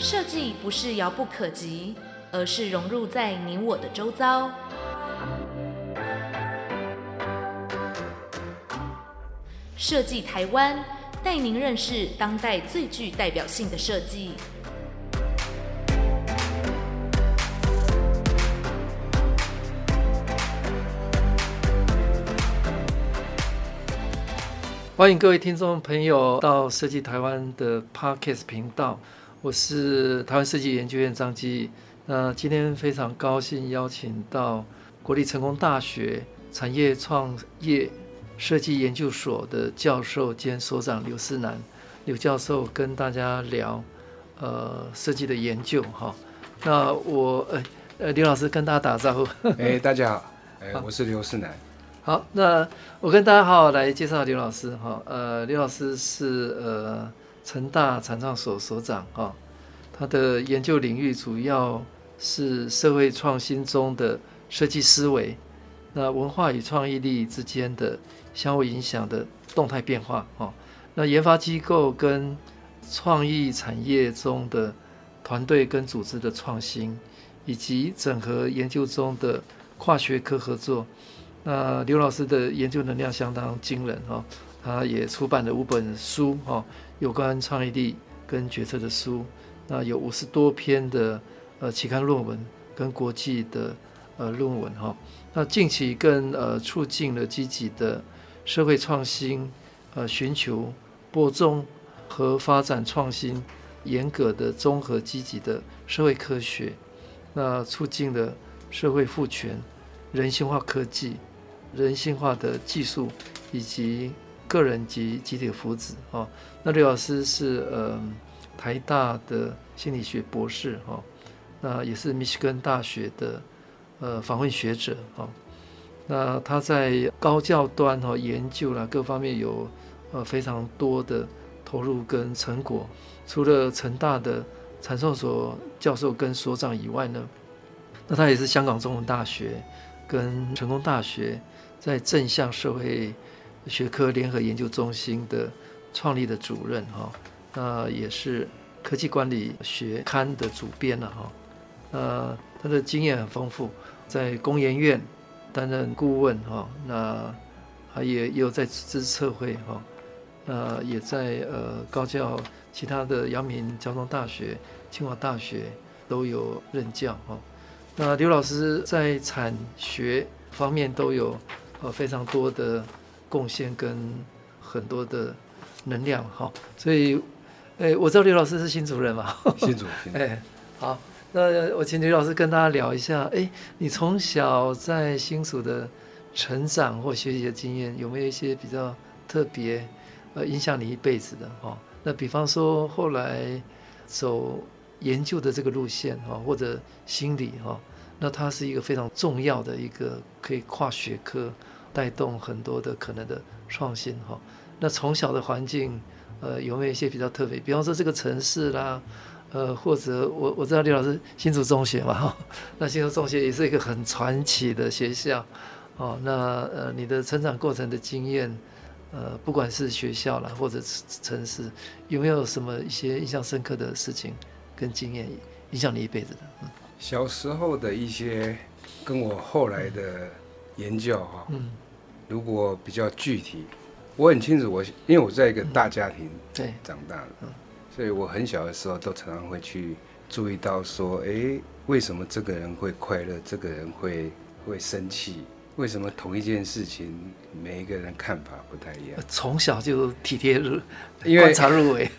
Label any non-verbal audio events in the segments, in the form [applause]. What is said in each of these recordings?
设计不是遥不可及，而是融入在你我的周遭。设计台湾，带您认识当代最具代表性的设计。欢迎各位听众朋友到设计台湾的 Podcast 频道。我是台湾设计研究院张基，那今天非常高兴邀请到国立成功大学产业创业设计研究所的教授兼所长刘思南，刘教授跟大家聊呃设计的研究哈。那我呃呃刘老师跟大家打招呼。哎，大家好，[laughs] 哎，我是刘思南。好，那我跟大家好好来介绍刘老师哈。呃，刘老师是呃。成大产创所所长哈，他的研究领域主要是社会创新中的设计思维，那文化与创意力之间的相互影响的动态变化哈，那研发机构跟创意产业中的团队跟组织的创新，以及整合研究中的跨学科合作，那刘老师的研究能量相当惊人哈。他也出版了五本书，哈，有关创意力跟决策的书，那有五十多篇的呃期刊论文跟国际的呃论文，哈，那近期更呃促进了积极的社会创新，呃，寻求播种和发展创新，严格的综合积极的社会科学，那促进了社会赋权、人性化科技、人性化的技术以及。个人及集体福祉哈，那刘老师是呃台大的心理学博士哈，那也是密歇根大学的呃访问学者哈，那他在高教端哈研究啦各方面有呃非常多的投入跟成果，除了成大的产创所教授跟所长以外呢，那他也是香港中文大学跟成功大学在正向社会。学科联合研究中心的创立的主任哈，那也是科技管理学刊的主编了哈，呃，他的经验很丰富，在工研院担任顾问哈，那他也也有在资策会哈，那也在呃高教其他的阳明交通大学、清华大学都有任教哈，那刘老师在产学方面都有呃非常多的。贡献跟很多的能量哈，所以，哎、欸，我知道刘老师是新主人嘛，新主，哎、[laughs] 欸，好，那我请刘老师跟大家聊一下，哎、欸，你从小在新竹的成长或学习的经验，有没有一些比较特别，呃，影响你一辈子的哈？那比方说后来走研究的这个路线哈，或者心理哈，那它是一个非常重要的一个可以跨学科。带动很多的可能的创新哈，那从小的环境，呃，有没有一些比较特别？比方说这个城市啦，呃，或者我我知道李老师新竹中学嘛哈，那新竹中学也是一个很传奇的学校，哦，那呃你的成长过程的经验，呃，不管是学校啦或者城市，有没有什么一些印象深刻的事情跟经验影响你一辈子的？嗯，小时候的一些跟我后来的研究哈，嗯。如果比较具体，我很清楚，我因为我在一个大家庭对长大的，嗯、所以我很小的时候都常常会去注意到说，哎，为什么这个人会快乐，这个人会会生气？为什么同一件事情每一个人看法不太一样？从小就体贴入，[laughs] 因为观察入微，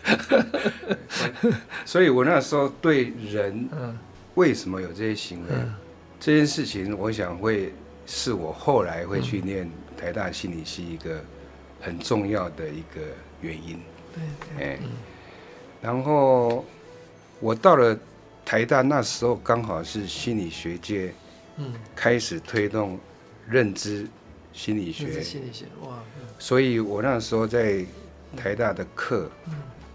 [laughs] 所以我那时候对人为什么有这些行为，嗯、这件事情，我想会是我后来会去念。台大心理系一个很重要的一个原因，对，哎，然后我到了台大那时候，刚好是心理学界，嗯，开始推动认知心理学，心理学，哇，所以我那时候在台大的课，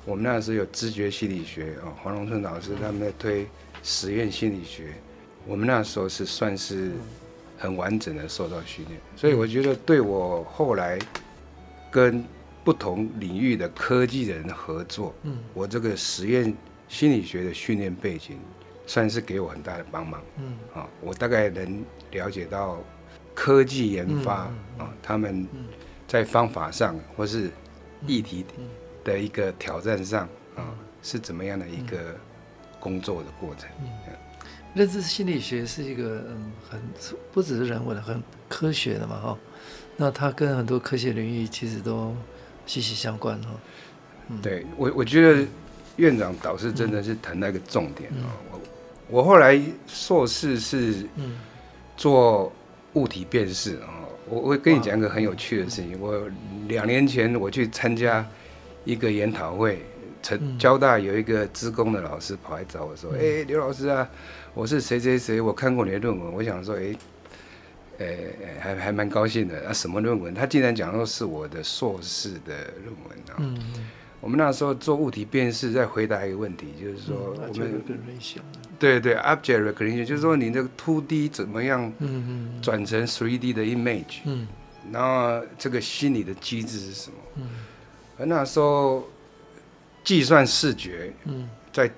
我们那时候有知觉心理学啊，黄龙春老师他们在推实验心理学，我们那时候是算是。很完整的受到训练，所以我觉得对我后来跟不同领域的科技的人合作，嗯，我这个实验心理学的训练背景，算是给我很大的帮忙。嗯，啊，我大概能了解到科技研发、嗯嗯、啊，他们在方法上或是议题的一个挑战上啊，是怎么样的一个工作的过程。嗯。嗯认知心理学是一个嗯，很不只是人文的，很科学的嘛，哈。那它跟很多科学领域其实都息息相关，哈。对我，我觉得院长导师真的是谈那个重点啊。我我后来硕士是做物体辨识啊。我我跟你讲一个很有趣的事情。我两年前我去参加一个研讨会，成交大有一个资工的老师跑来找我说：“哎，刘老师啊。”我是谁谁谁，我看过你的论文，我想说，哎，哎，还还蛮高兴的啊。什么论文？他竟然讲说是我的硕士的论文啊。嗯，我们那时候做物体辨识，在回答一个问题，就是说我们对对，object recognition，就是说你这个 two D 怎么样，转成 three D 的 image，嗯，然后这个心理的机制是什么？嗯，而那时候计算视觉，嗯，在。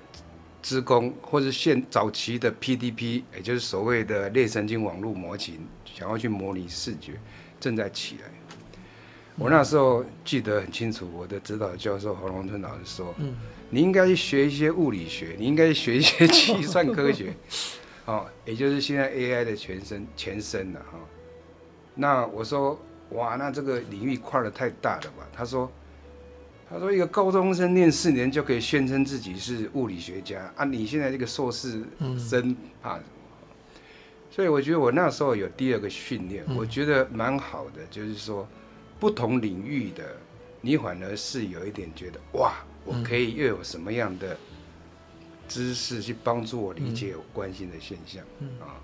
资工或者现早期的 PDP，也就是所谓的类神经网络模型，想要去模拟视觉，正在起来。我那时候记得很清楚，我的指导教授黄龙春老师说：“嗯，你应该学一些物理学，你应该学一些计算科学，[laughs] 哦，也就是现在 AI 的前身前身了哈。”那我说：“哇，那这个领域跨得太大了吧？”他说。他说：“一个高中生念四年就可以宣称自己是物理学家啊！你现在这个硕士生怕什么？所以我觉得我那时候有第二个训练，我觉得蛮好的，就是说不同领域的你反而是有一点觉得哇，我可以又有什么样的知识去帮助我理解我关心的现象啊？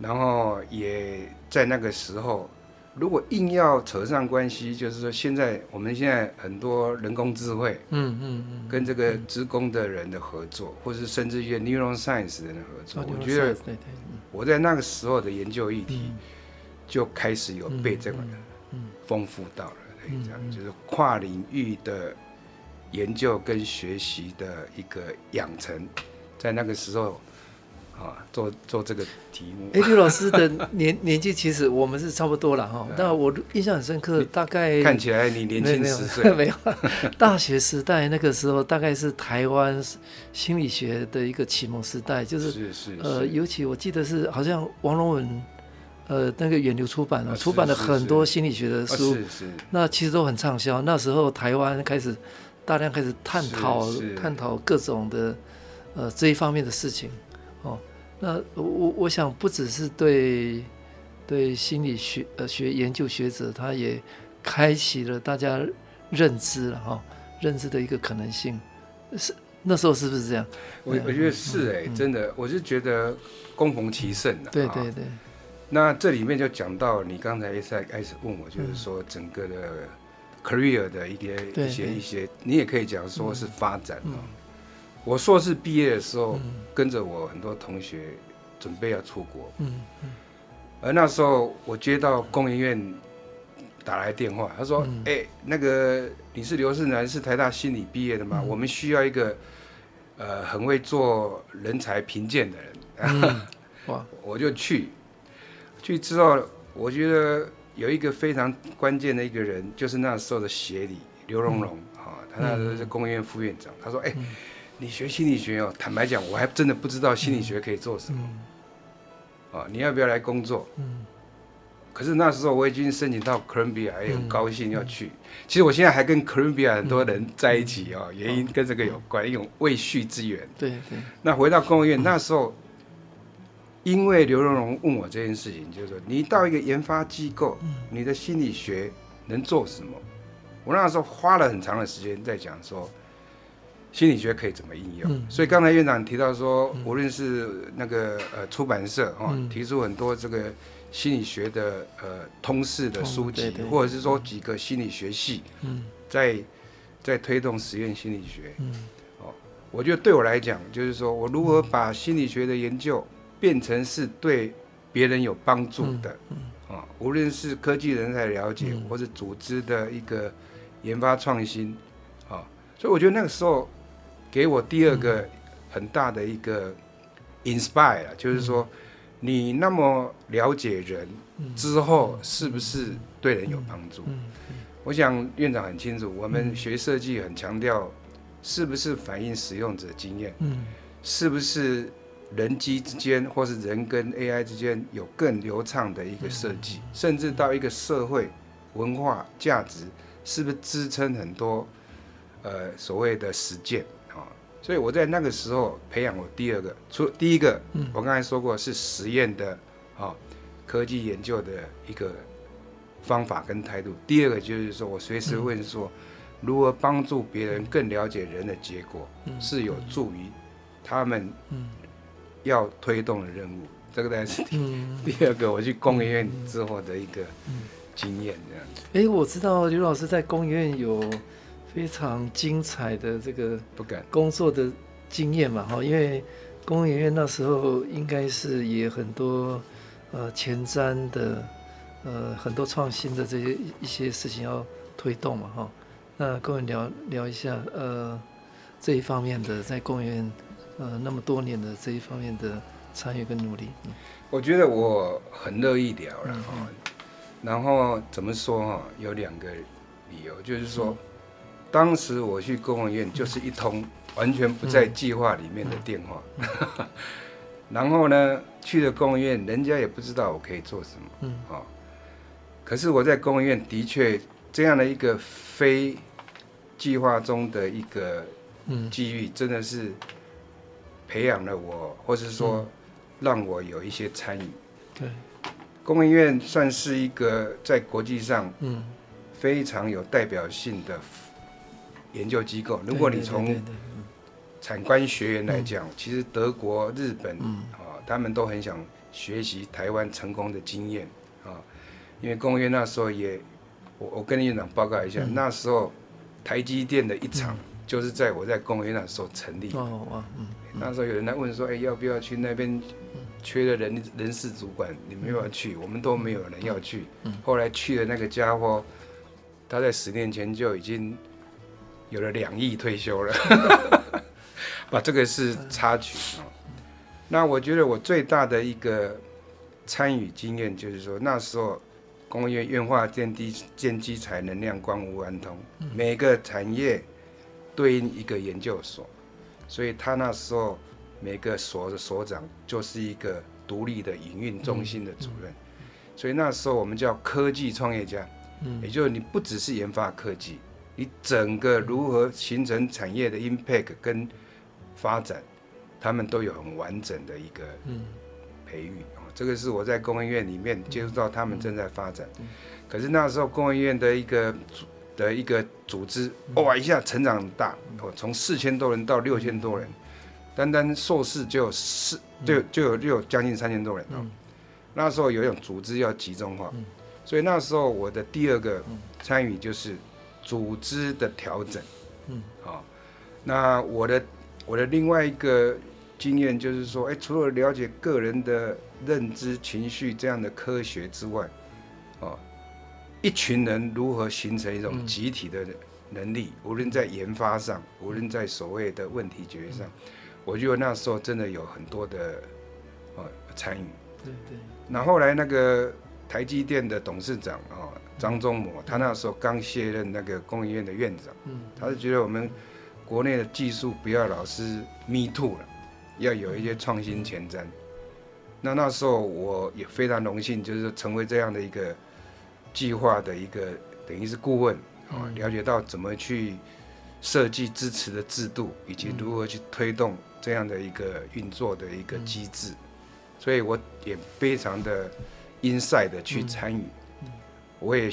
然后也在那个时候。”如果硬要扯上关系，就是说现在我们现在很多人工智慧，嗯嗯嗯，跟这个职工的人的合作，或是甚至一些 neuroscience 人的合作，我觉得我在那个时候的研究议题就开始有被这个丰富到了，可以这样，就是跨领域的研究跟学习的一个养成，在那个时候。啊，做做这个题目。哎，刘老师的年 [laughs] 年纪其实我们是差不多了哈。那我印象很深刻，大概看起来你年轻十岁。[laughs] 没有，大学时代那个时候，大概是台湾心理学的一个启蒙时代，就是是是呃，尤其我记得是好像王龙文呃那个远流出版了，出版了很多心理学的书，是是。那其实都很畅销。那时候台湾开始大量开始探讨探讨各种的呃这一方面的事情。哦，那我我想不只是对对心理学呃学研究学者，他也开启了大家认知了哈、哦，认知的一个可能性，是那时候是不是这样？我我觉得是哎、欸，嗯、真的，我是觉得攻逢其盛的。对对对。那这里面就讲到你刚才在开始问我，就是说整个的 career 的一些一些一些，你也可以讲说是发展哦。嗯我硕士毕业的时候，跟着我很多同学准备要出国。嗯嗯。而那时候我接到工研院打来电话，他说：“哎，那个你是刘世南，是台大心理毕业的吗？我们需要一个呃很会做人才评鉴的人。”哇！[laughs] 我就去，去之后，我觉得有一个非常关键的一个人，就是那时候的协理刘荣荣啊，他那时候是工研院副院长。他说：“哎。”你学心理学哦，坦白讲，我还真的不知道心理学可以做什么。啊，你要不要来工作？嗯。可是那时候我已经申请到哥伦比亚，也很高兴要去。其实我现在还跟哥伦比亚很多人在一起哦，原因跟这个有关，一种未续之缘。对对。那回到工研院，那时候，因为刘荣荣问我这件事情，就是说你到一个研发机构，你的心理学能做什么？我那时候花了很长的时间在讲说。心理学可以怎么应用？所以刚才院长提到说，无论是那个呃出版社哈，提出很多这个心理学的呃通识的书籍，或者是说几个心理学系，在在推动实验心理学。哦，我觉得对我来讲，就是说我如何把心理学的研究变成是对别人有帮助的，啊，无论是科技人才了解，或是组织的一个研发创新，啊，所以我觉得那个时候。给我第二个很大的一个 inspire，就是说，你那么了解人之后，是不是对人有帮助？我想院长很清楚，我们学设计很强调，是不是反映使用者经验？是不是人机之间，或是人跟 AI 之间有更流畅的一个设计？甚至到一个社会文化价值，是不是支撑很多呃所谓的实践啊？所以我在那个时候培养我第二个，除第一个，我刚才说过是实验的啊科技研究的一个。方法跟态度。第二个就是说，我随时问说，如何帮助别人更了解人的结果，是有助于他们要推动的任务。这个当然是第二个，我去工研院之后的一个经验这样子。哎，我知道刘老师在工研院有非常精彩的这个不敢工作的经验嘛哈，因为工研院那时候应该是也很多呃前瞻的。呃，很多创新的这些一些事情要推动嘛，哈。那跟我聊聊一下，呃，这一方面的在工研院，呃，那么多年的这一方面的参与跟努力。嗯、我觉得我很乐意聊了哈。嗯、然后怎么说哈？有两个理由，就是说，嗯、当时我去工研院就是一通完全不在计划里面的电话。[laughs] 然后呢，去了工研院，人家也不知道我可以做什么。嗯。啊。可是我在工研院的确这样的一个非计划中的一个机遇，真的是培养了我，或是说让我有一些参与。对，工研院算是一个在国际上非常有代表性的研究机构。如果你从产官学员来讲，其实德国、日本啊，他们都很想学习台湾成功的经验啊。因为工研院那时候也，我我跟院长报告一下，嗯、那时候台积电的一厂就是在我在工研院那时候成立。哦哦嗯，那时候有人来问说，哎，要不要去那边？缺的人人事主管，你们要不要去？我们都没有人要去。后来去的那个家伙，他在十年前就已经有了两亿退休了。[laughs] 把这个是插曲啊。那我觉得我最大的一个参与经验就是说，那时候。工业院化电机、电机材、能量光、无安通，每个产业对应一个研究所，所以他那时候每个所的所长就是一个独立的营运中心的主任，所以那时候我们叫科技创业家，也就是你不只是研发科技，你整个如何形成产业的 impact 跟发展，他们都有很完整的一个培育啊。这个是我在工研院里面接触到他们正在发展，可是那时候工研院的一个的一个组织，哇，一下成长很大，哦，从四千多人到六千多人，单单硕士就有四，就就有就有将近三千多人哦。那时候有一种组织要集中化，所以那时候我的第二个参与就是组织的调整，嗯，好，那我的我的另外一个经验就是说，哎，除了了解个人的。认知、情绪这样的科学之外，哦，一群人如何形成一种集体的能力？无论在研发上，无论在所谓的问题解决上，我觉得那时候真的有很多的哦参与。对对。那后来那个台积电的董事长哦张忠谋，他那时候刚卸任那个工研院的院长，嗯。他是觉得我们国内的技术不要老是 me too 了，要有一些创新前瞻。那那时候我也非常荣幸，就是成为这样的一个计划的一个等于是顾问啊，了解到怎么去设计支持的制度，以及如何去推动这样的一个运作的一个机制，所以我也非常的 inside 的去参与，我也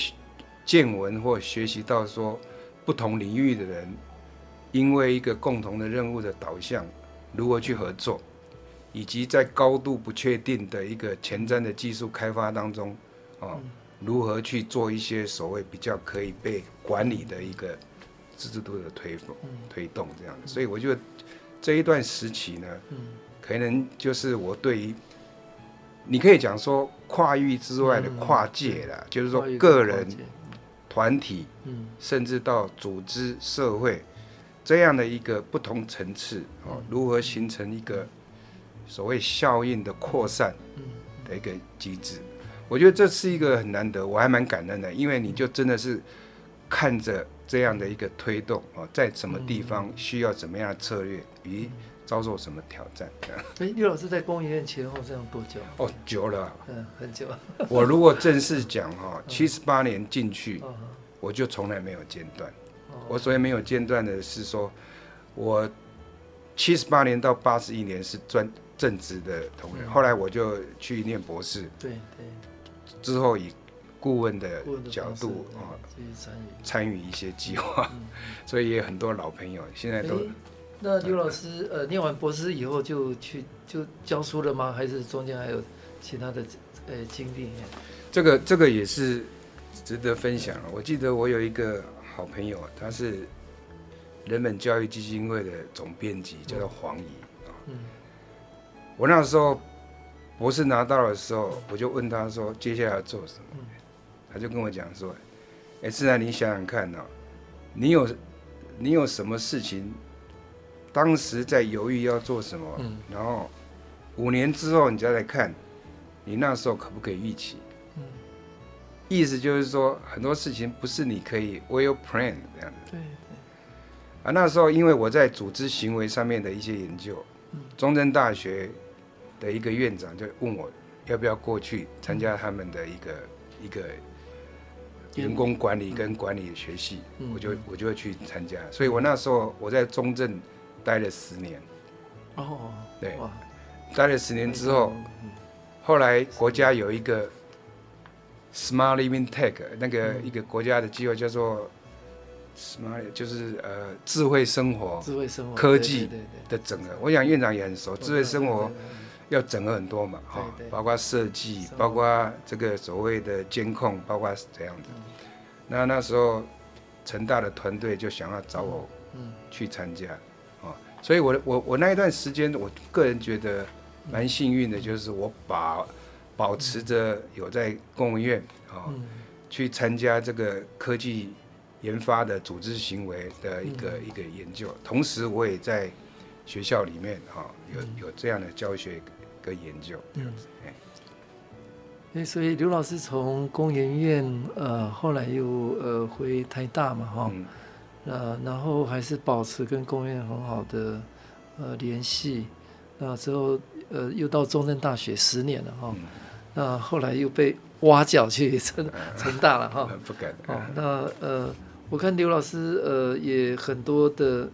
见闻或学习到说不同领域的人因为一个共同的任务的导向，如何去合作。以及在高度不确定的一个前瞻的技术开发当中，啊，如何去做一些所谓比较可以被管理的一个制度的推动推动这样。的，所以我觉得这一段时期呢，可能就是我对于你可以讲说跨域之外的跨界了，就是说个人、团体，甚至到组织、社会。这样的一个不同层次哦，如何形成一个所谓效应的扩散的一个机制？我觉得这是一个很难得，我还蛮感恩的，因为你就真的是看着这样的一个推动哦，在什么地方需要怎么样的策略，与遭受什么挑战。哎，刘老师在公研院前后这样多久？哦，久了，嗯，很久。[laughs] 我如果正式讲哈，七十八年进去，我就从来没有间断。我所谓没有间断的是说，我七十八年到八十一年是专正职的同仁，后来我就去念博士。对对。之后以顾问的角度啊，参与一些计划，[laughs] 所以也很多老朋友现在都。那刘老师呃，念完博士以后就去就教书了吗？还是中间还有其他的呃经历？这个这个也是值得分享了。我记得我有一个好朋友，他是人本教育基金会的总编辑，叫做黄怡啊。嗯。我那时候。博士拿到的时候，我就问他说：“接下来要做什么？”他就跟我讲说：“哎，自然你想想看哦，你有你有什么事情，当时在犹豫要做什么，然后五年之后你再来看，你那时候可不可以预期？意思就是说，很多事情不是你可以 well plan 这样子。啊，那时候因为我在组织行为上面的一些研究，中正大学。的一个院长就问我要不要过去参加他们的一个一个员工管理跟管理的学习，我就我就会去参加。所以我那时候我在中正待了十年。哦，对，待了十年之后，后来国家有一个 Smart Living Tech 那个一个国家的机构叫做 Smart，就是呃智慧生活、智慧生活科技的整合。我想院长也很熟，智慧生活。要整合很多嘛，哈，包括设计，包括这个所谓的监控，包括怎样子。那那时候成大的团队就想要找我，去参加，啊，所以我我我那一段时间，我个人觉得蛮幸运的，就是我把保持着有在公务院啊，去参加这个科技研发的组织行为的一个一个研究，同时我也在学校里面哈有有这样的教学。跟研究，嗯，哎，所以刘老师从工研院，呃，后来又呃回台大嘛，哈，嗯，呃，然后还是保持跟工研院很好的呃联系，那之后呃又到中正大学十年了，哈，嗯，那后来又被挖角去 [laughs] 成成大了，哈，[laughs] 不敢，哦，那呃，我看刘老师呃也很多的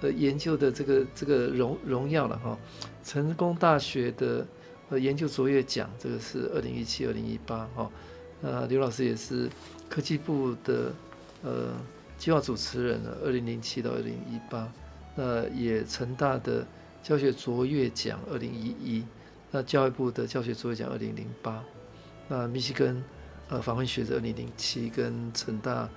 呃研究的这个这个荣荣耀了，哈。成功大学的呃研究卓越奖，这个是二零一七、二零一八哈。呃刘老师也是科技部的呃计划主持人呢，二零零七到二零一八。那也成大的教学卓越奖二零一一，那教育部的教学卓越奖二零零八。那密西根呃访问学者二零零七，跟成大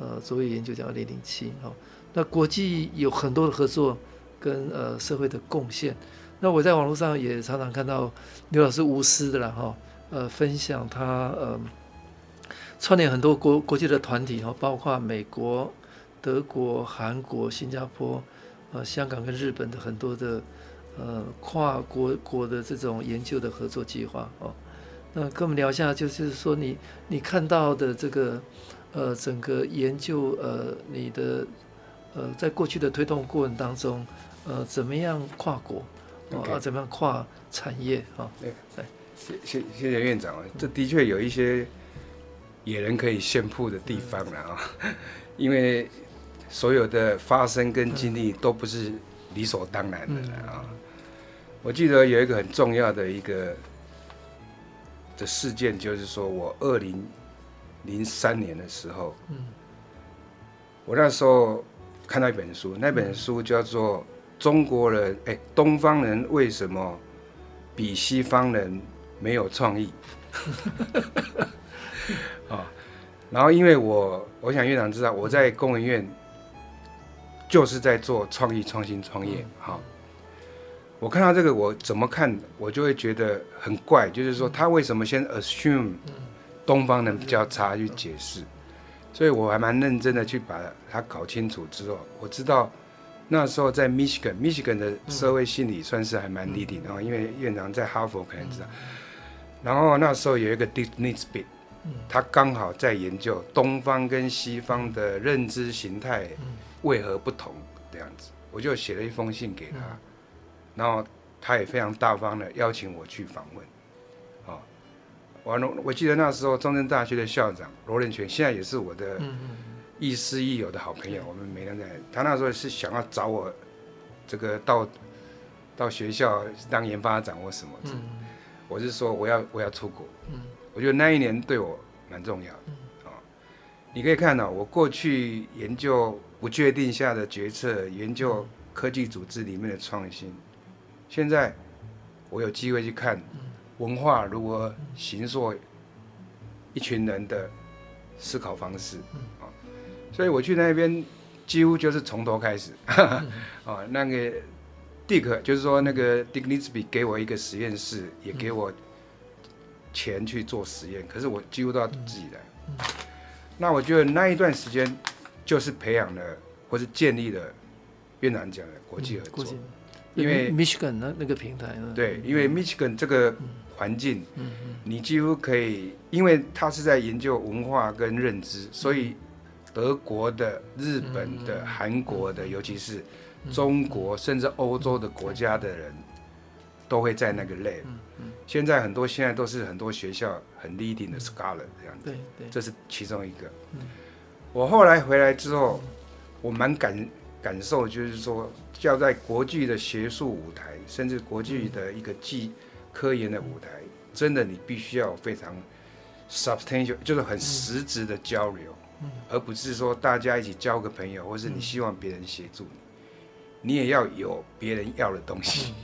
呃卓越研究奖二零零七哈。那国际有很多的合作跟呃社会的贡献。那我在网络上也常常看到刘老师无私的啦哈，呃，分享他呃串联很多国国际的团体哈，包括美国、德国、韩国、新加坡、呃香港跟日本的很多的呃跨国国的这种研究的合作计划哦。那跟我们聊一下，就是说你你看到的这个呃整个研究呃你的呃在过去的推动过程当中呃怎么样跨国.哦，怎么样跨产业啊？对、哦，对，谢谢谢谢院长啊，这的确有一些野人可以炫富的地方了啊，嗯、[laughs] 因为所有的发生跟经历都不是理所当然的啊。嗯、我记得有一个很重要的一个的事件，就是说我二零零三年的时候，嗯，我那时候看到一本书，那本书叫做。中国人哎，东方人为什么比西方人没有创意？[laughs] 啊，然后因为我我想院长知道我在工研院就是在做创意创新创业。好，我看到这个我怎么看我就会觉得很怪，就是说他为什么先 assume 东方人比较差去解释？所以我还蛮认真的去把它搞清楚之后，我知道。那时候在 Michigan，Michigan 的社会心理算是还蛮 leading 的，因为院长在哈佛可能知道。然后那时候有一个 Dick Nisbett，他刚好在研究东方跟西方的认知形态为何不同这样子，我就写了一封信给他，然后他也非常大方的邀请我去访问。啊，完了，我记得那时候中正大学的校长罗仁全，现在也是我的。亦师亦友的好朋友，我们每天在。他那时候是想要找我，这个到到学校当研发长或什么。嗯。我是说我要我要出国。嗯。我觉得那一年对我蛮重要的。嗯。你可以看到我过去研究不确定下的决策，研究科技组织里面的创新。现在我有机会去看文化如何形塑一群人的思考方式。嗯。所以我去那边，几乎就是从头开始，啊、[laughs] 哦，那个 Dick 就是说那个 Dick Nisbett 给我一个实验室，也给我钱去做实验，可是我几乎都要自己来。那我觉得那一段时间，就是培养了或是建立了越南讲的国际合作，因为 Michigan 那那个平台呢，对，因为 Michigan 这个环境，你几乎可以，因为它是在研究文化跟认知，所以。德国的、日本的、韩国的，尤其是中国，甚至欧洲的国家的人，都会在那个 lab。现在很多现在都是很多学校很 leading 的 scholar 这样子。这是其中一个。我后来回来之后，我蛮感感受，就是说，要在国际的学术舞台，甚至国际的一个技科研的舞台，真的你必须要非常 substantial，就是很实质的交流。而不是说大家一起交个朋友，或是你希望别人协助你，你也要有别人要的东西。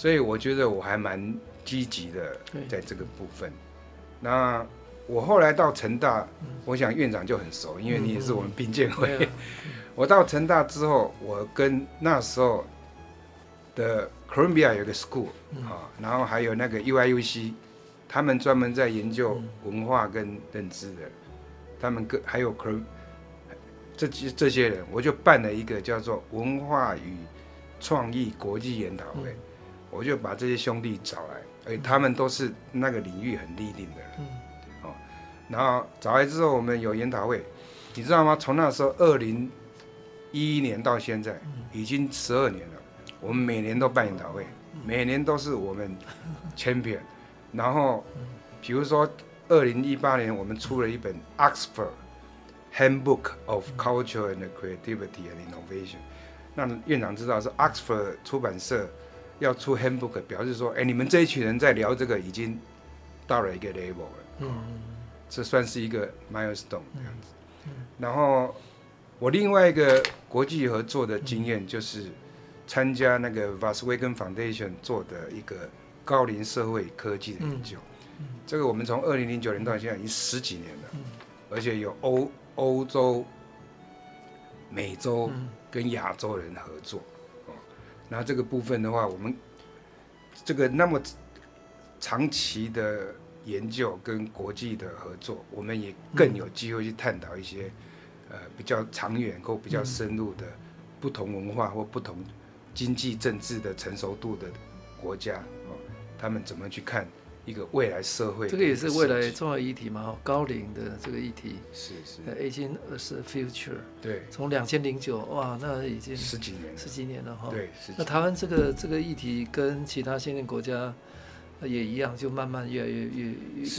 好，所以我觉得我还蛮积极的在这个部分。那我后来到成大，我想院长就很熟，因为你也是我们兵建会。[laughs] 我到成大之后，我跟那时候的 Columbia 有个 school 啊，然后还有那个 UIUC，他们专门在研究文化跟认知的。他们跟还有可能这些这些人，我就办了一个叫做文化与创意国际研讨会，我就把这些兄弟找来，而且他们都是那个领域很立定的人，哦，然后找来之后，我们有研讨会，你知道吗？从那时候二零一一年到现在，已经十二年了，我们每年都办研讨会，每年都是我们 champion，[laughs] 然后比如说。二零一八年，我们出了一本《Oxford Handbook of Culture and Creativity and Innovation》。那院长知道是 Oxford 出版社要出 Handbook，表示说，哎，你们这一群人在聊这个已经到了一个 level 了。嗯，这算是一个 milestone 这样子。然后我另外一个国际合作的经验就是参加那个 Volkswagen Foundation 做的一个高龄社会科技的研究。这个我们从二零零九年到现在已经十几年了，而且有欧欧洲、美洲跟亚洲人合作，那这个部分的话，我们这个那么长期的研究跟国际的合作，我们也更有机会去探讨一些呃比较长远或比较深入的不同文化或不同经济政治的成熟度的国家，哦，他们怎么去看。一个未来社会，这个也是未来重要议题嘛？高龄的这个议题是是，aging as a future。对，从两千零九哇，那已经十几年，十几年了哈。对，那台湾这个这个议题跟其他先进国家也一样，就慢慢越来越越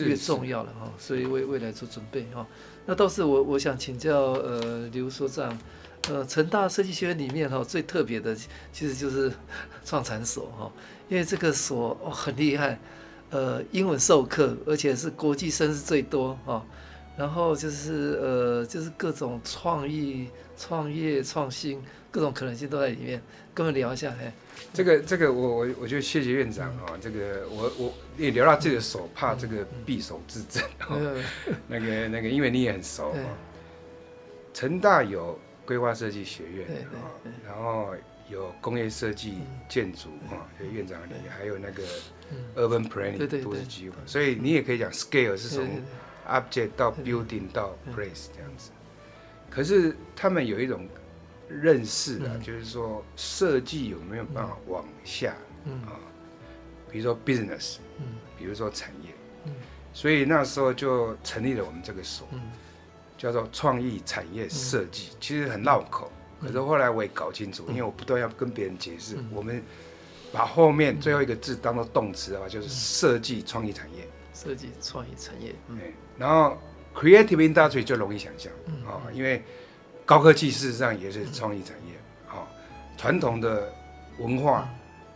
越重要了哈。所以为未来做准备哈。那倒是我我想请教呃刘所长，呃成大设计学院里面哈最特别的其实就是创产所哈，因为这个所哦很厉害。呃，英文授课，而且是国际生是最多哦。然后就是呃，就是各种创意、创业、创新，各种可能性都在里面。跟我们聊一下，嘿。这个这个，我我我就谢谢院长哦。这个我我也聊到这个手，怕这个匕首自证哦。[laughs] 那个那个，因为你也很熟哦。成大有规划设计学院哦，然后。有工业设计、建筑啊，有院长你还有那个 urban planning 都是机会，所以你也可以讲 scale 是从 object 到 building 到 place 这样子。可是他们有一种认识的，嗯、就是说设计有没有办法往下，嗯。啊，比如说 business，嗯，比如说产业，嗯，所以那时候就成立了我们这个所，嗯，叫做创意产业设计，嗯、其实很绕口，嗯、可是后来我也搞清楚，嗯、因为我不断要跟别人解释，嗯、我们把后面最后一个字当做动词的话，就是设计创意产业，设计创意产业，嗯，然后 creative industry 就容易想象，嗯啊，因为。高科技事实上也是创意产业，啊，传统的文化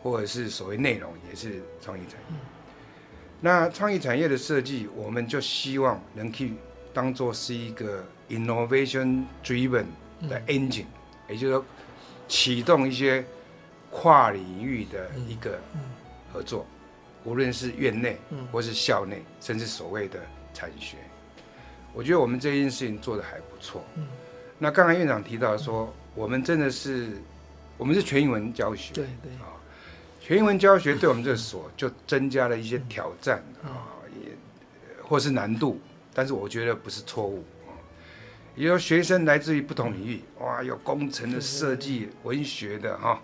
或者是所谓内容也是创意产业。那创意产业的设计，我们就希望能去当做是一个 innovation driven 的 engine，也就是说启动一些跨领域的一个合作，无论是院内或是校内，甚至所谓的产学。我觉得我们这件事情做的还不错。那刚才院长提到说，我们真的是，我们是全英文教学，对对啊，全英文教学对我们这所 [laughs] 就增加了一些挑战啊，也或是难度，但是我觉得不是错误啊。也就是说，学生来自于不同领域，哇，有工程的、设计、文学的哈，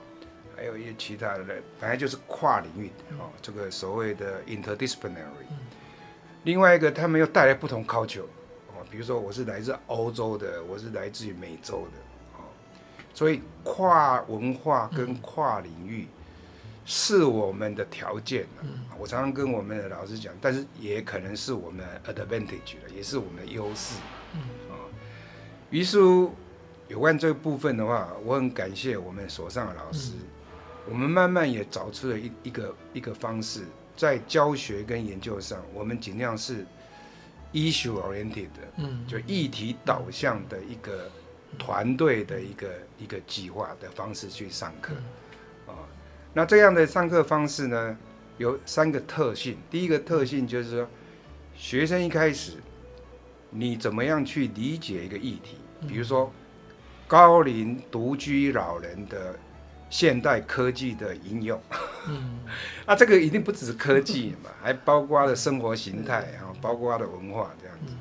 还有一些其他的，反正就是跨领域的啊，这个所谓的 interdisciplinary。另外一个，他们又带来不同 culture 哦。比如说，我是来自欧洲的，我是来自于美洲的，哦，所以跨文化跟跨领域是我们的条件。我常常跟我们的老师讲，但是也可能是我们 advantage 也是我们的优势。于是有关这个部分的话，我很感谢我们所上的老师，我们慢慢也找出了一一个一个方式，在教学跟研究上，我们尽量是。issue oriented 的，就议题导向的一个团队的一个一个计划的方式去上课，啊，那这样的上课方式呢，有三个特性。第一个特性就是说，学生一开始，你怎么样去理解一个议题？比如说，高龄独居老人的。现代科技的应用，嗯，[laughs] 啊，这个一定不只是科技嘛，[laughs] 还包括了生活形态，然后包括的文化这样子。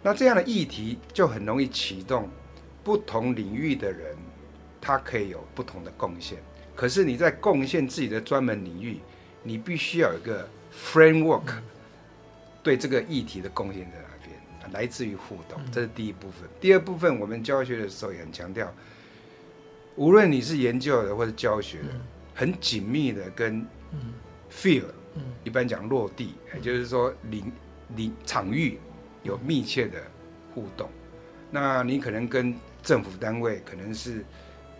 那这样的议题就很容易启动不同领域的人，他可以有不同的贡献。可是你在贡献自己的专门领域，你必须要有一个 framework，对这个议题的贡献在哪边？来自于互动，这是第一部分。第二部分，我们教学的时候也很强调。无论你是研究的或者教学的，很紧密的跟 field，一般讲落地，也就是说领领场域有密切的互动。那你可能跟政府单位，可能是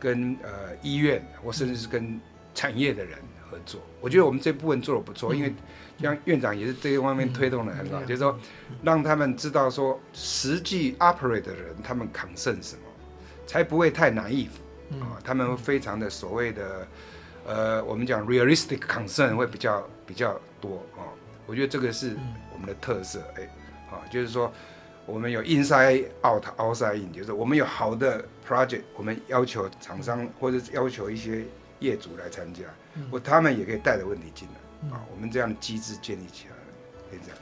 跟呃医院，或甚至是跟产业的人合作。我觉得我们这部分做的不错，因为像院长也是这一方面推动的很好，就是说让他们知道说实际 operate 的人他们 concern 什么，才不会太 naive。啊，他们非常的所谓的，呃，我们讲 realistic concern 会比较比较多啊。我觉得这个是我们的特色，哎，啊，就是说我们有 inside out outside in，就是我们有好的 project，我们要求厂商或者要求一些业主来参加，或他们也可以带着问题进来啊。我们这样的机制建立起来了，可以这样。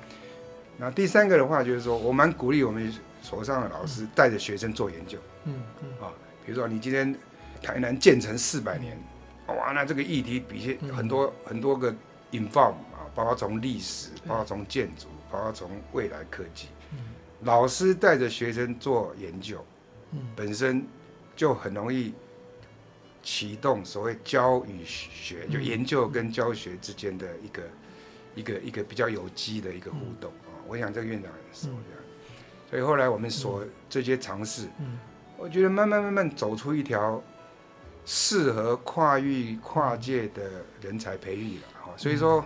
那第三个的话就是说，我蛮鼓励我们所上的老师带着学生做研究，嗯嗯，啊，比如说你今天。台南建成四百年，哇，那这个议题比些很多很多个 inform 啊，包括从历史，包括从建筑，包括从未来科技。老师带着学生做研究，本身就很容易启动所谓教与学，就研究跟教学之间的一个一个一个比较有机的一个互动啊。我想这个院长也是这样，所以后来我们所这些尝试，我觉得慢慢慢慢走出一条。适合跨域跨界的人才培育了哈，所以说，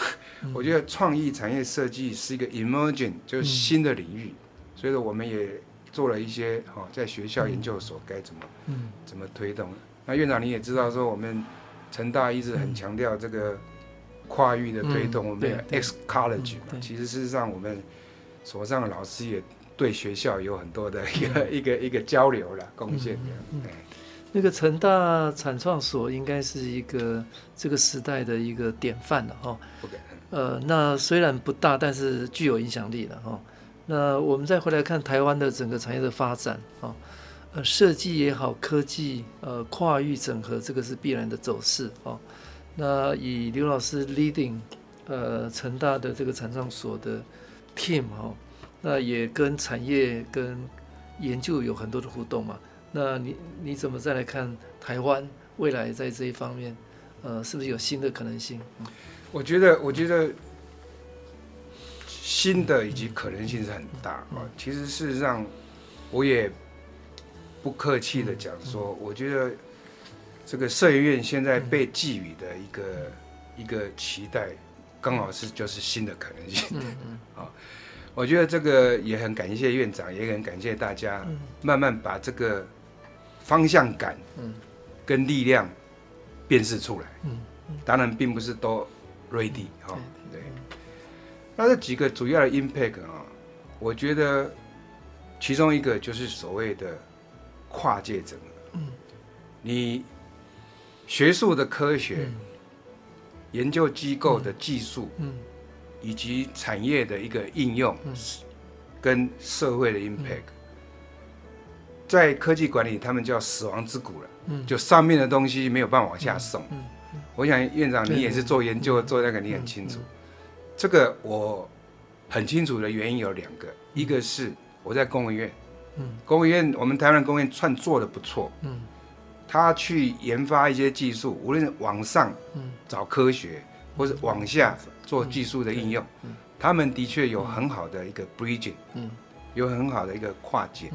[laughs] 我觉得创意产业设计是一个 emerging，就是新的领域，所以说我们也做了一些哈，在学校研究所该怎么怎么推动。那院长你也知道说，我们成大一直很强调这个跨域的推动，我们的 X College 嘛，其实事实上我们所上的老师也对学校有很多的一个一个一个交流了贡献的。那个成大产创所应该是一个这个时代的一个典范了哈。呃，那虽然不大，但是具有影响力了哈。那我们再回来看台湾的整个产业的发展哈。呃设计也好，科技呃跨域整合，这个是必然的走势哦。那以刘老师 leading 呃成大的这个产创所的 team 哈，那也跟产业跟研究有很多的互动嘛。那你你怎么再来看台湾未来在这一方面，呃，是不是有新的可能性？我觉得，我觉得新的以及可能性是很大啊。其实事实上，我也不客气的讲说，我觉得。这个社研院现在被寄予的一个、嗯、一个期待，刚好是就是新的可能性。嗯嗯。[laughs] 啊，我觉得这个也很感谢院长，也很感谢大家，慢慢把这个方向感，跟力量辨识出来。嗯。当然，并不是都 ready 哈。对。那这几个主要的 impact 啊，我觉得其中一个就是所谓的跨界整合。嗯。你。学术的科学、嗯、研究机构的技术，嗯。嗯、以及产业的一个应用，嗯、跟社会的 impact，、嗯、在科技管理，他们叫死亡之谷了。嗯、就上面的东西没有办法往下送。嗯。我想院长你也是做研究，做那个你很清楚。这个我很清楚的原因有两个，嗯、一个是我在公务院，嗯、工研院我们台湾工研院算做的不错。嗯。他去研发一些技术，无论是往上找科学，或是往下做技术的应用，他们的确有很好的一个 bridging，嗯。有很好的一个跨界，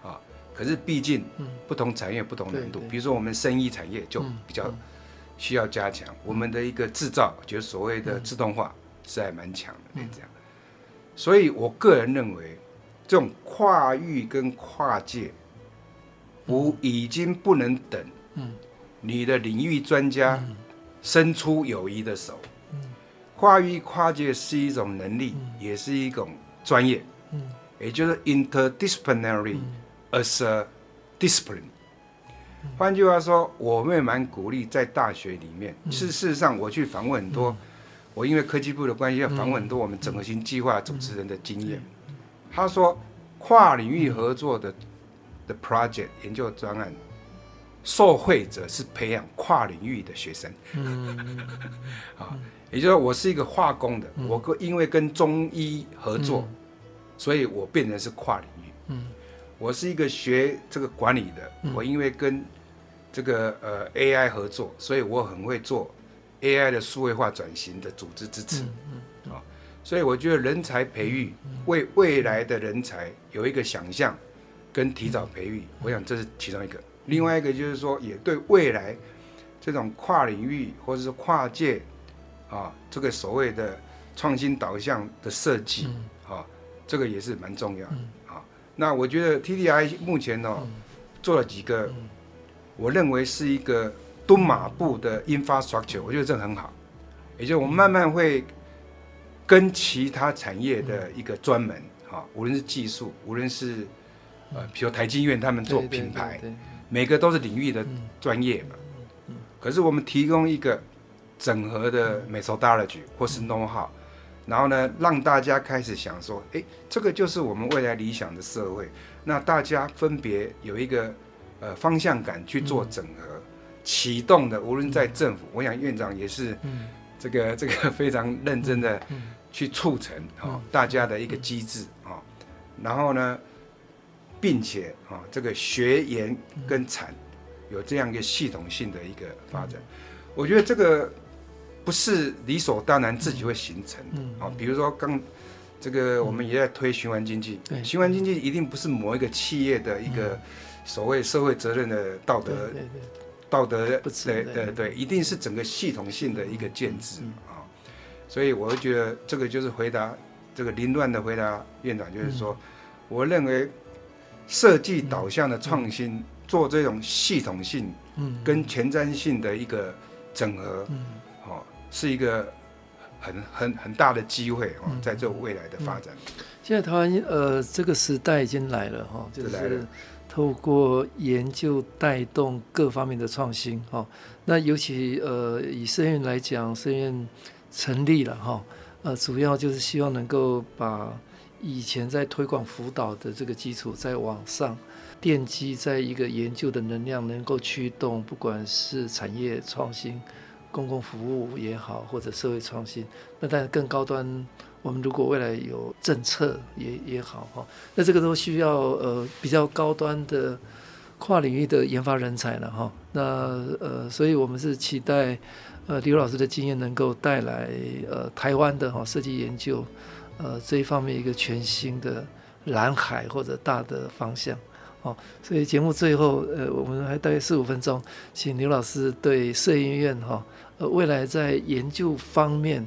啊，可是毕竟不同产业不同难度，比如说我们生意产业就比较需要加强，我们的一个制造，就是所谓的自动化是还蛮强的，这样，所以我个人认为，这种跨域跟跨界。不，已经不能等。你的领域专家伸出友谊的手。跨域跨界是一种能力，也是一种专业。也就是 interdisciplinary as a discipline。换句话说，我们也蛮鼓励在大学里面。事实上，我去访问很多，我因为科技部的关系要访问很多我们整合型计划主持人的经验。他说，跨领域合作的。的 project 研究专案，受惠者是培养跨领域的学生。嗯，[laughs] 啊，也就是说，我是一个化工的，我因为跟中医合作，所以我变成是跨领域。嗯，我是一个学这个管理的，我因为跟这个呃 AI 合作，所以我很会做 AI 的数位化转型的组织支持。所以我觉得人才培育为未来的人才有一个想象。跟提早培育，我想这是其中一个。另外一个就是说，也对未来这种跨领域或者是跨界啊，这个所谓的创新导向的设计啊，这个也是蛮重要的啊。那我觉得 TDI 目前呢、哦、做了几个，我认为是一个蹲马步的 infrastructure，我觉得这很好。也就是我们慢慢会跟其他产业的一个专门啊，无论是技术，无论是呃，比如台积院他们做品牌，每个都是领域的专业嘛。可是我们提供一个整合的 methodology 或是 know how，然后呢，让大家开始想说，哎，这个就是我们未来理想的社会。那大家分别有一个呃方向感去做整合，启动的，无论在政府，我想院长也是这个 [laughs] 这个非常认真的去促成啊大家的一个机制啊，然后呢。并且啊，这个学研跟产有这样一个系统性的一个发展，我觉得这个不是理所当然自己会形成的啊。比如说刚这个我们也在推循环经济，循环经济一定不是某一个企业的一个所谓社会责任的道德道德对对对，一定是整个系统性的一个建制啊。所以我会觉得这个就是回答这个凌乱的回答院长，就是说，我认为。设计导向的创新，做这种系统性、跟前瞻性的一个整合，哦，是一个很很很大的机会哦，在这未来的发展。现在台湾呃，这个时代已经来了哈，就是透过研究带动各方面的创新哈。那尤其呃，以社院来讲，社院成立了哈，呃，主要就是希望能够把。以前在推广辅导的这个基础再往上奠基在一个研究的能量，能够驱动不管是产业创新、公共服务也好，或者社会创新。那但更高端，我们如果未来有政策也也好哈，那这个都需要呃比较高端的跨领域的研发人才了哈。那呃，所以我们是期待呃刘老师的经验能够带来呃台湾的哈设计研究呃这一方面一个全新的蓝海或者大的方向。哦，所以节目最后，呃，我们还大约四五分钟，请刘老师对摄影院哈，呃，未来在研究方面，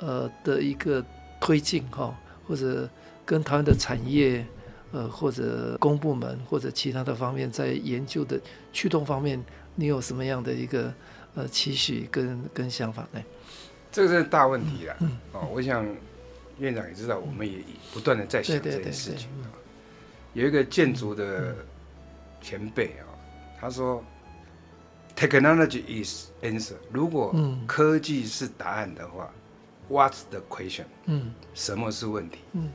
呃的一个推进哈，或者跟台湾的产业，呃，或者公部门或者其他的方面，在研究的驱动方面，你有什么样的一个呃期许跟跟想法呢？这个是大问题啦。嗯。哦，我想院长也知道，我们也不断的在想这件事情。有一个建筑的前辈啊，他说：“Technology is answer。如果科技是答案的话，What's the question？嗯，什么是问题？嗯，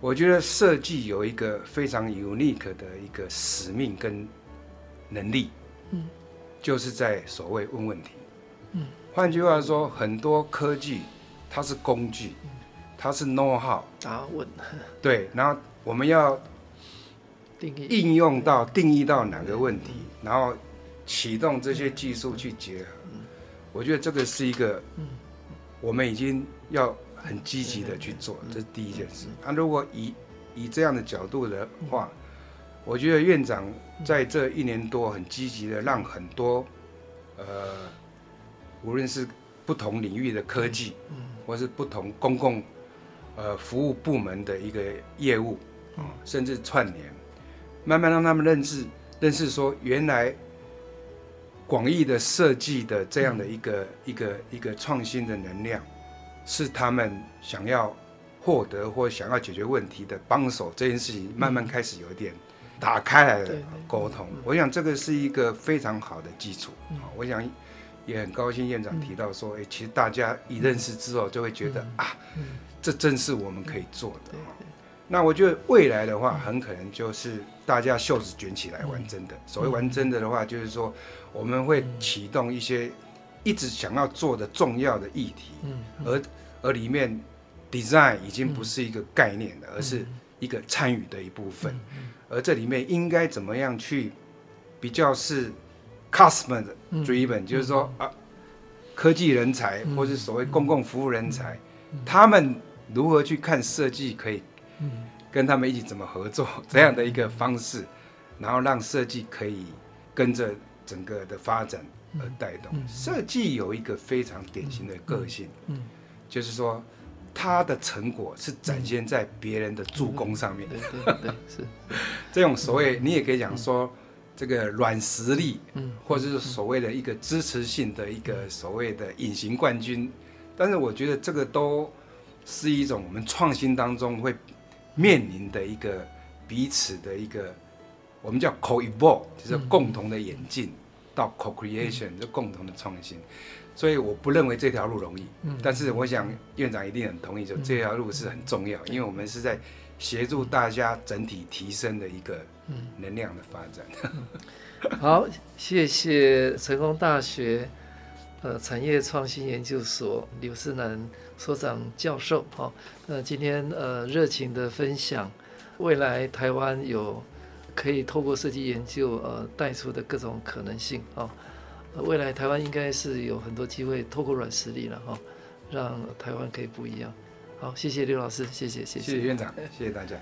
我觉得设计有一个非常 unique 的一个使命跟能力，嗯，就是在所谓问问题。嗯，换句话说，很多科技它是工具，它是 know how 答问，对，然后我们要定义。应用到定义到哪个问题，然后启动这些技术去结合，我觉得这个是一个，我们已经要很积极的去做，这是第一件事。那如果以以这样的角度的话，我觉得院长在这一年多很积极的让很多，呃，无论是不同领域的科技，或是不同公共呃服务部门的一个业务，甚至串联。慢慢让他们认识，认识说原来广义的设计的这样的一个、嗯、一个一个创新的能量，是他们想要获得或想要解决问题的帮手。这件事情慢慢开始有点打开来了沟通，我想这个是一个非常好的基础。我想也很高兴院长提到说，哎，其实大家一认识之后就会觉得啊，这正是我们可以做的。那我觉得未来的话，很可能就是大家袖子卷起来玩真的。所谓玩真的的话，就是说我们会启动一些一直想要做的重要的议题，而而里面 design 已经不是一个概念了，而是一个参与的一部分。而这里面应该怎么样去比较是 customer driven，就是说啊，科技人才或是所谓公共服务人才，他们如何去看设计可以。跟他们一起怎么合作这样的一个方式，然后让设计可以跟着整个的发展而带动。设计有一个非常典型的个性，就是说它的成果是展现在别人的助攻上面的。对对是 [laughs] 这种所谓你也可以讲说这个软实力，嗯或者是所谓的一个支持性的一个所谓的隐形冠军。但是我觉得这个都是一种我们创新当中会。面临的一个彼此的一个，我们叫 co-evolve，就是共同的演进，到 co-creation，就共同的创新。所以我不认为这条路容易，但是我想院长一定很同意，就这条路是很重要，因为我们是在协助大家整体提升的一个能量的发展。好，谢谢成功大学呃产业创新研究所刘思南。所长教授，好，那今天呃热情的分享，未来台湾有可以透过设计研究呃带出的各种可能性啊，未来台湾应该是有很多机会透过软实力了哈，让台湾可以不一样。好，谢谢刘老师，谢谢谢谢，谢谢院长，谢谢大家。